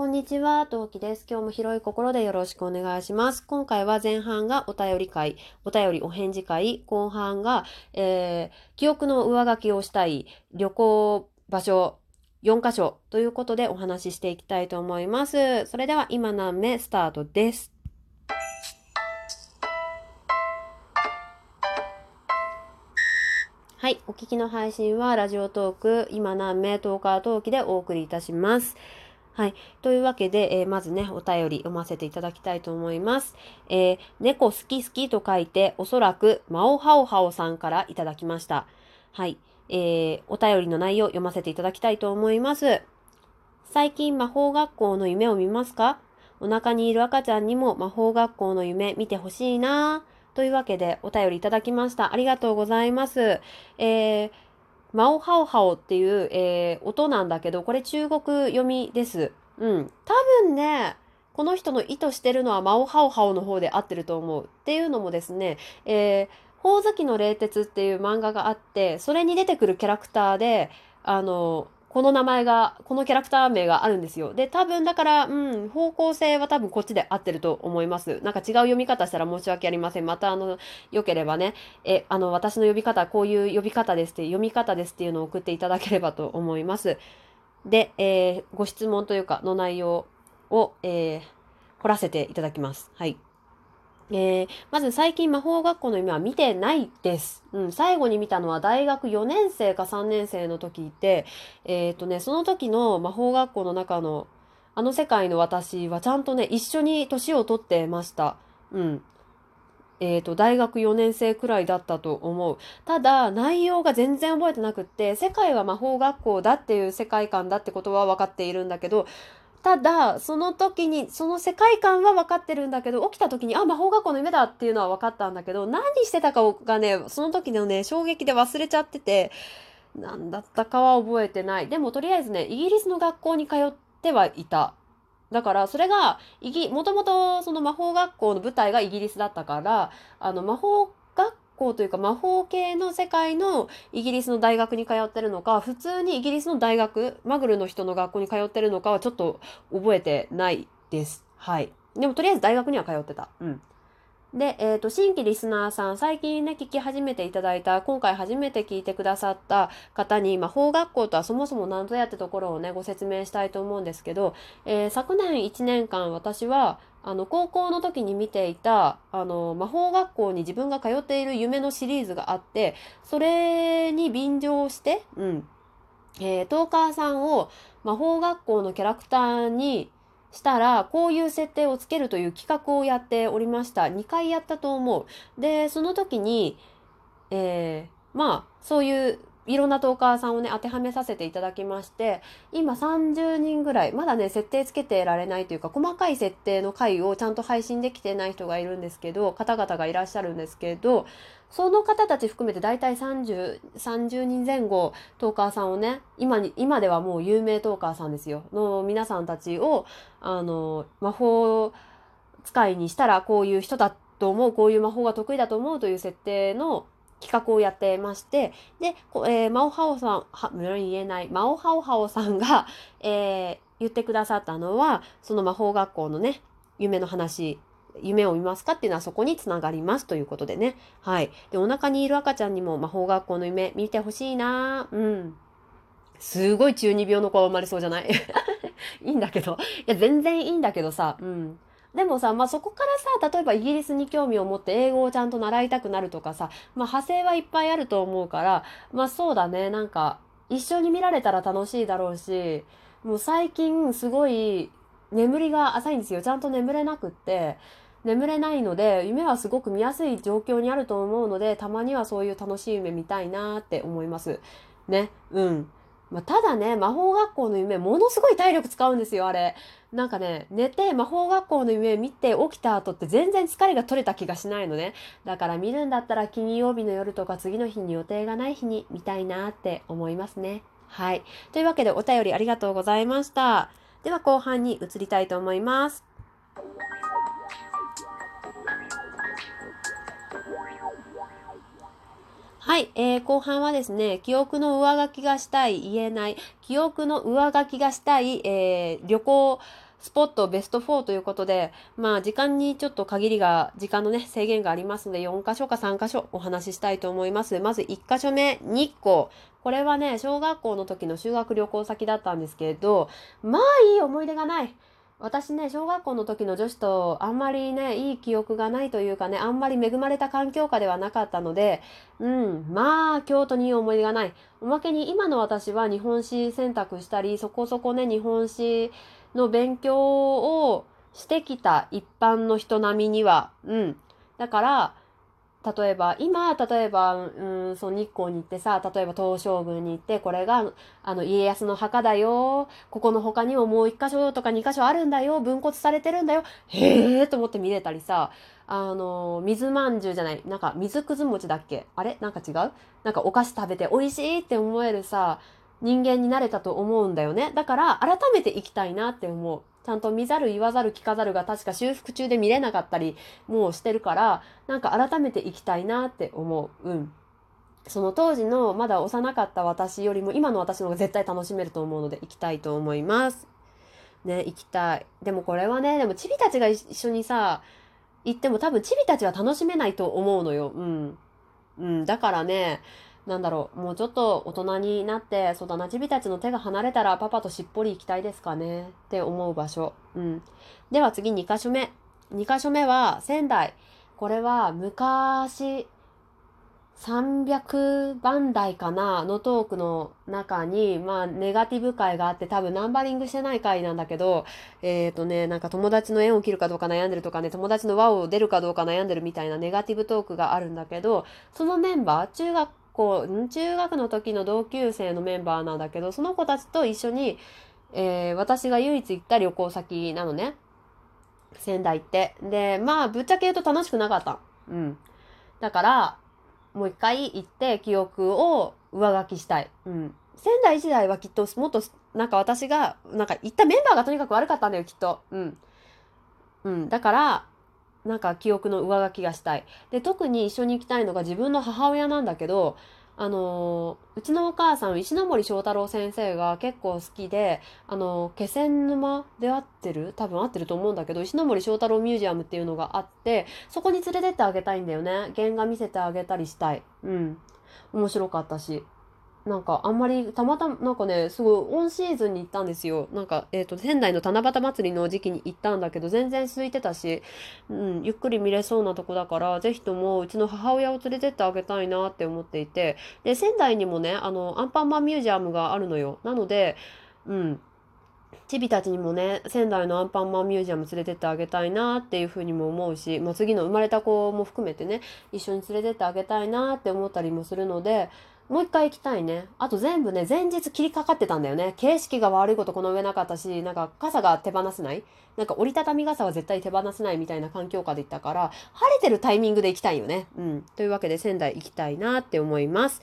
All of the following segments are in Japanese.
こんにちは、トウキです。今日も広い心でよろしくお願いします。今回は前半がお便り会、お便りお返事会、後半が、えー、記憶の上書きをしたい旅行場所4カ所ということでお話ししていきたいと思います。それでは今何目スタートです？はい。お聞きの配信は、ラジオトーク、今何名トーカートーキでお送りいたします。はい。というわけで、えーまずね、お便り読ませていただきたいと思います。えー猫好き好きと書いて、おそらく、マオハオハオさんからいただきました。はい。えーお便りの内容読ませていただきたいと思います。最近魔法学校の夢を見ますか？お腹にいる赤ちゃんにも魔法学校の夢見てほしいなというわけでお便りいただきました。ありがとうございます。えー、マオハオハオっていう、えー音なんだけど、これ中国読みです。うん。多分ね、この人の意図してるのはマオハオハオの方で合ってると思う。っていうのもですね、えー、ほおずきの冷徹っていう漫画があって、それに出てくるキャラクターで、あの、この名前が、このキャラクター名があるんですよ。で、多分だから、うん、方向性は多分こっちで合ってると思います。なんか違う読み方したら申し訳ありません。またあの、良ければね、え、あの、私の呼び方、こういう呼び方ですって、読み方ですっていうのを送っていただければと思います。で、えーご質問というか、の内容を、えー掘らせていただきます。はい。えーまず最近魔法学校の夢は見てないです。うん、最後に見たのは大学4年生か3年生の時で、えっ、とね、その時の魔法学校の中のあの世界の私はちゃんとね、一緒に年を取ってました。うん。えっ、と、大学4年生くらいだったと思う。ただ、内容が全然覚えてなくって、世界は魔法学校だっていう世界観だってことは分かっているんだけど、ただ、その時に、その世界観は分かってるんだけど、起きた時に、あ、魔法学校の夢だっていうのは分かったんだけど、何してたかがね、その時のね、衝撃で忘れちゃってて、何だったかは覚えてない。でも、とりあえずね、イギリスの学校に通ってはいた。だから、それが、もともとその魔法学校の舞台がイギリスだったから、あの、魔法学校というか魔法系の世界のイギリスの大学に通ってるのか、普通にイギリスの大学、マグルの人の学校に通ってるのかはちょっと覚えてないです。はい。でもとりあえず大学には通ってた。うん。で、えっ、と、新規リスナーさん、最近ね、聞き始めていただいた、今回初めて聞いてくださった方に、魔法学校とはそもそも何ぞやってところをね、ご説明したいと思うんですけど、えー昨年1年間私は、あの、高校の時に見ていた、あの、魔法学校に自分が通っている夢のシリーズがあって、それに便乗して、うん。えートーカーさんを魔法学校のキャラクターにしたら、こういう設定をつけるという企画をやっておりました。2回やったと思う。で、その時に、えーまあ、そういういろんなトーカーさんをね、当てはめさせていただきまして、今30人ぐらい、まだね、設定つけてられないというか、細かい設定の回をちゃんと配信できてない人がいるんですけど、方々がいらっしゃるんですけど、その方たち含めて大体30、30人前後、トーカーさんをね、今に、今ではもう有名トーカーさんですよ、の皆さんたちを、あの、魔法使いにしたらこういう人だと思う、こういう魔法が得意だと思うという設定の企画をやってまして、で、えーマオハオさん、は、無理言えない、マオハオハオさんが、えー言ってくださったのは、その魔法学校のね、夢の話、夢を見ますかっていうのはそこにつながりますということでね。はい。で、お腹にいる赤ちゃんにも魔法学校の夢見てほしいなうん。すごい中二病の子が生まれそうじゃない？いいんだけど。いや、全然いいんだけどさ、うん。でもさ、まあ、そこからさ、例えばイギリスに興味を持って英語をちゃんと習いたくなるとかさ、まあ、派生はいっぱいあると思うから、まあ、そうだね、なんか、一緒に見られたら楽しいだろうし、もう最近すごい眠りが浅いんですよ。ちゃんと眠れなくって、眠れないので、夢はすごく見やすい状況にあると思うので、たまにはそういう楽しい夢見たいなって思います。ね、うん。まあ、ただね、魔法学校の夢、ものすごい体力使うんですよ、あれ。なんかね、寝て魔法学校の夢見て起きた後って全然疲れが取れた気がしないのね。だから見るんだったら金曜日の夜とか次の日に予定がない日に見たいなって思いますね。はい。というわけでお便りありがとうございました。では後半に移りたいと思います。はい、えー後半はですね、記憶の上書きがしたい、言えない、記憶の上書きがしたい、えー旅行スポットベスト4ということで、まあ時間にちょっと限りが、時間のね、制限がありますので、4箇所か3箇所お話ししたいと思います。まず1箇所目、日光。これはね、小学校の時の修学旅行先だったんですけれど、まあいい思い出がない。私ね、小学校の時の女子とあんまりね、いい記憶がないというかね、あんまり恵まれた環境下ではなかったので、うん、まあ、京都にいい思い出がない。おまけに今の私は日本史選択したり、そこそこね、日本史の勉強をしてきた一般の人並みには、うん。だから、例えば、今、例えば、うん、その日光に行ってさ、例えば東照宮に行って、これが、あの、家康の墓だよ。ここの他にももう一箇所とか二箇所あるんだよ。分骨されてるんだよ。へえーと思って見れたりさ、あの、水まんじゅうじゃない、なんか水くず餅だっけ？あれ？なんか違う？なんかお菓子食べて美味しいって思えるさ、人間になれたと思うんだよね。だから、改めて行きたいなって思う。ちゃんと見ざる言わざる聞かざるが確か修復中で見れなかったりもうしてるからなんか改めて行きたいなって思う。うん。その当時のまだ幼かった私よりも今の私の方が絶対楽しめると思うので行きたいと思います。ね、行きたい。でもこれはね、でもチビたちが一緒にさ、行っても多分チビたちは楽しめないと思うのよ。うん。うん。だからね、なんだろう、もうちょっと大人になって、そうだな、チビたちの手が離れたらパパとしっぽり行きたいですかねって思う場所。うん。では次2箇所目。2箇所目は仙台。これは昔、300番台かなのトークの中に、まあ、ネガティブ回があって、多分ナンバリングしてない回なんだけど、えっ、ー、とね、なんか友達の縁を切るかどうか悩んでるとかね、友達の輪を出るかどうか悩んでるみたいなネガティブトークがあるんだけど、そのメンバー、中学校中学の時の同級生のメンバーなんだけどその子たちと一緒に、えー、私が唯一行った旅行先なのね。仙台って。でまあぶっちゃけ言うと楽しくなかった。うん。だからもう一回行って記憶を上書きしたい。うん。仙台時代はきっともっとなんか私がなんか行ったメンバーがとにかく悪かったんだよきっと。うん。うん。だからなんか記憶の上書きがしたい。で、特に一緒に行きたいのが自分の母親なんだけど、あのうちのお母さん、石森章太郎先生が結構好きで、あの気仙沼で合ってる？多分合ってると思うんだけど、石森章太郎ミュージアムっていうのがあって、そこに連れてってあげたいんだよね。原画見せてあげたりしたい。うん。面白かったし。なんかあんまりたまたまなんかねすごいオンシーズンに行ったんですよ。なんか、えーと、仙台の七夕祭りの時期に行ったんだけど全然空いてたし、うん、ゆっくり見れそうなとこだから是非ともうちの母親を連れてってあげたいなって思っていて。で仙台にもねあのアンパンマンミュージアムがあるのよ。なのでうん。チビたちにもね仙台のアンパンマンミュージアム連れてってあげたいなっていうふうにも思うし、まあ、次の生まれた子も含めてね一緒に連れてってあげたいなって思ったりもするのでもう一回行きたいね。あと全部ね、前日切りかかってたんだよね。形式が悪いことこの上なかったし、なんか傘が手放せないなんか折りたたみ傘は絶対手放せないみたいな環境下で行ったから、晴れてるタイミングで行きたいよね。うん。というわけで仙台行きたいなって思います。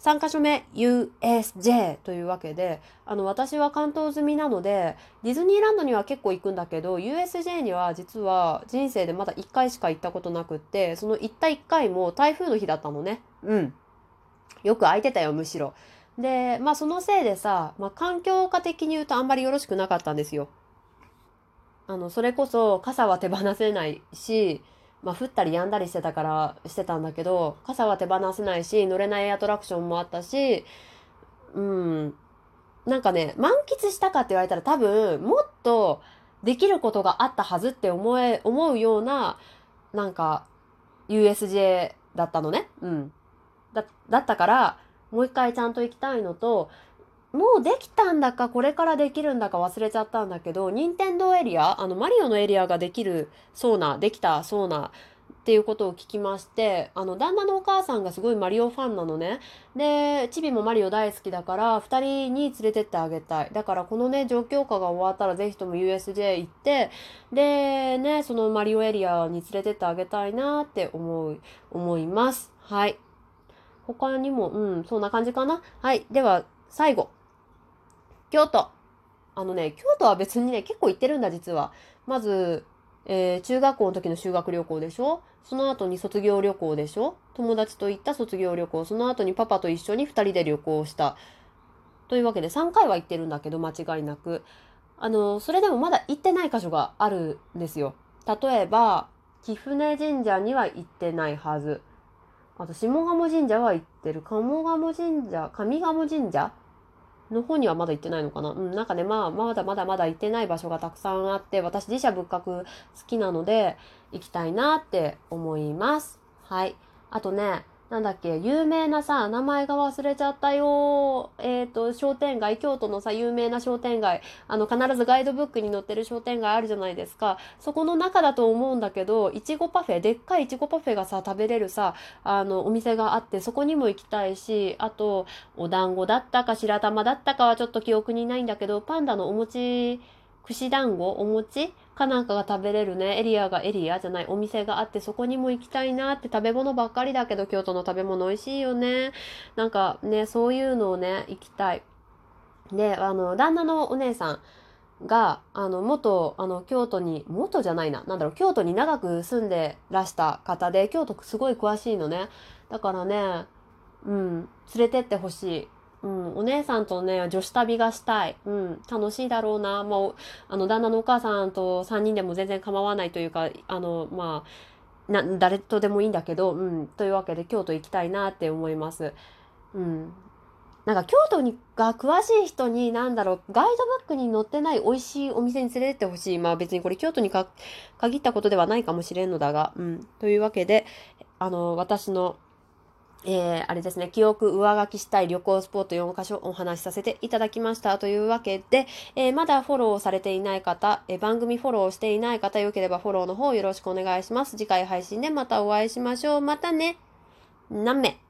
3箇所目 USJ というわけであの私は関東済みなのでディズニーランドには結構行くんだけど USJ には実は人生でまだ1回しか行ったことなくってその行った1回も台風の日だったのねうんよく空いてたよ、むしろ。で、まあそのせいでさ、まあ環境下的に言うとあんまりよろしくなかったんですよ。あの、それこそ傘は手放せないし、まあ降ったり止んだりしてたからしてたんだけど、傘は手放せないし、乗れないアトラクションもあったし、うん、なんかね、満喫したかって言われたら多分、もっとできることがあったはずって思え、思うような、なんか、USJ だったのね。うん。だだったからもう一回ちゃんと行きたいのともうできたんだかこれからできるんだか忘れちゃったんだけど任天堂エリアあのマリオのエリアができるそうなできたそうなっていうことを聞きましてあの旦那のお母さんがすごいマリオファンなのね。でチビもマリオ大好きだから2人に連れてってあげたい。だからこのね状況下が終わったらぜひとも USJ 行ってでねそのマリオエリアに連れてってあげたいなって思う思います。はい。他にも、うん、そんな感じかな？はい。では、最後。京都。あのね、京都は別にね、結構行ってるんだ、実は。まず、えー、中学校の時の修学旅行でしょ？その後に卒業旅行でしょ？友達と行った卒業旅行。その後にパパと一緒に2人で旅行した。というわけで3回は行ってるんだけど、間違いなく。あの、それでもまだ行ってない箇所があるんですよ。例えば、貴船神社には行ってないはず。あと、下鴨神社は行ってる。鴨鴨神社、上鴨神社の方にはまだ行ってないのかなうん、なんかね、まあ、まだまだまだ行ってない場所がたくさんあって、私自社仏閣好きなので、行きたいなって思います。はい。あとね、なんだっけ、有名なさ、名前が忘れちゃったよ。えっ、ー、と、商店街、京都のさ、有名な商店街、あの、必ずガイドブックに載ってる商店街あるじゃないですか。そこの中だと思うんだけど、いちごパフェ、でっかいいちごパフェがさ、食べれるさ、あの、お店があって、そこにも行きたいし、あと、お団子だったか白玉だったかはちょっと記憶にないんだけど、パンダのお餅、串団子お餅かなんかが食べれるね、エリアがエリアじゃない、お店があって、そこにも行きたいなって食べ物ばっかりだけど、京都の食べ物美味しいよね。なんかね、そういうのをね、行きたい。で、あの、旦那のお姉さんが、あの、元、あの、京都に、元じゃないな、なんだろう、京都に長く住んでらした方で、京都すごい詳しいのね。だからね、うん、連れてってほしい。うん、お姉さんとね、女子旅がしたい。うん、楽しいだろうな。まあ、あの、旦那のお母さんと3人でも全然構わないというか、あの、まあ、な、誰とでもいいんだけど、うん、というわけで京都行きたいなって思います。うん。なんか京都にが詳しい人に、なんだろう、ガイドブックに載ってない美味しいお店に連れてってほしい。まあ別にこれ京都に限ったことではないかもしれんのだが、うん。というわけで、あの、私のえー、あれですね、記憶上書きしたい旅行スポット4箇所お話しさせていただきましたというわけで、えー、まだフォローされていない方、えー、番組フォローしていない方、よければフォローの方よろしくお願いします。次回配信でまたお会いしましょう。またね。何名？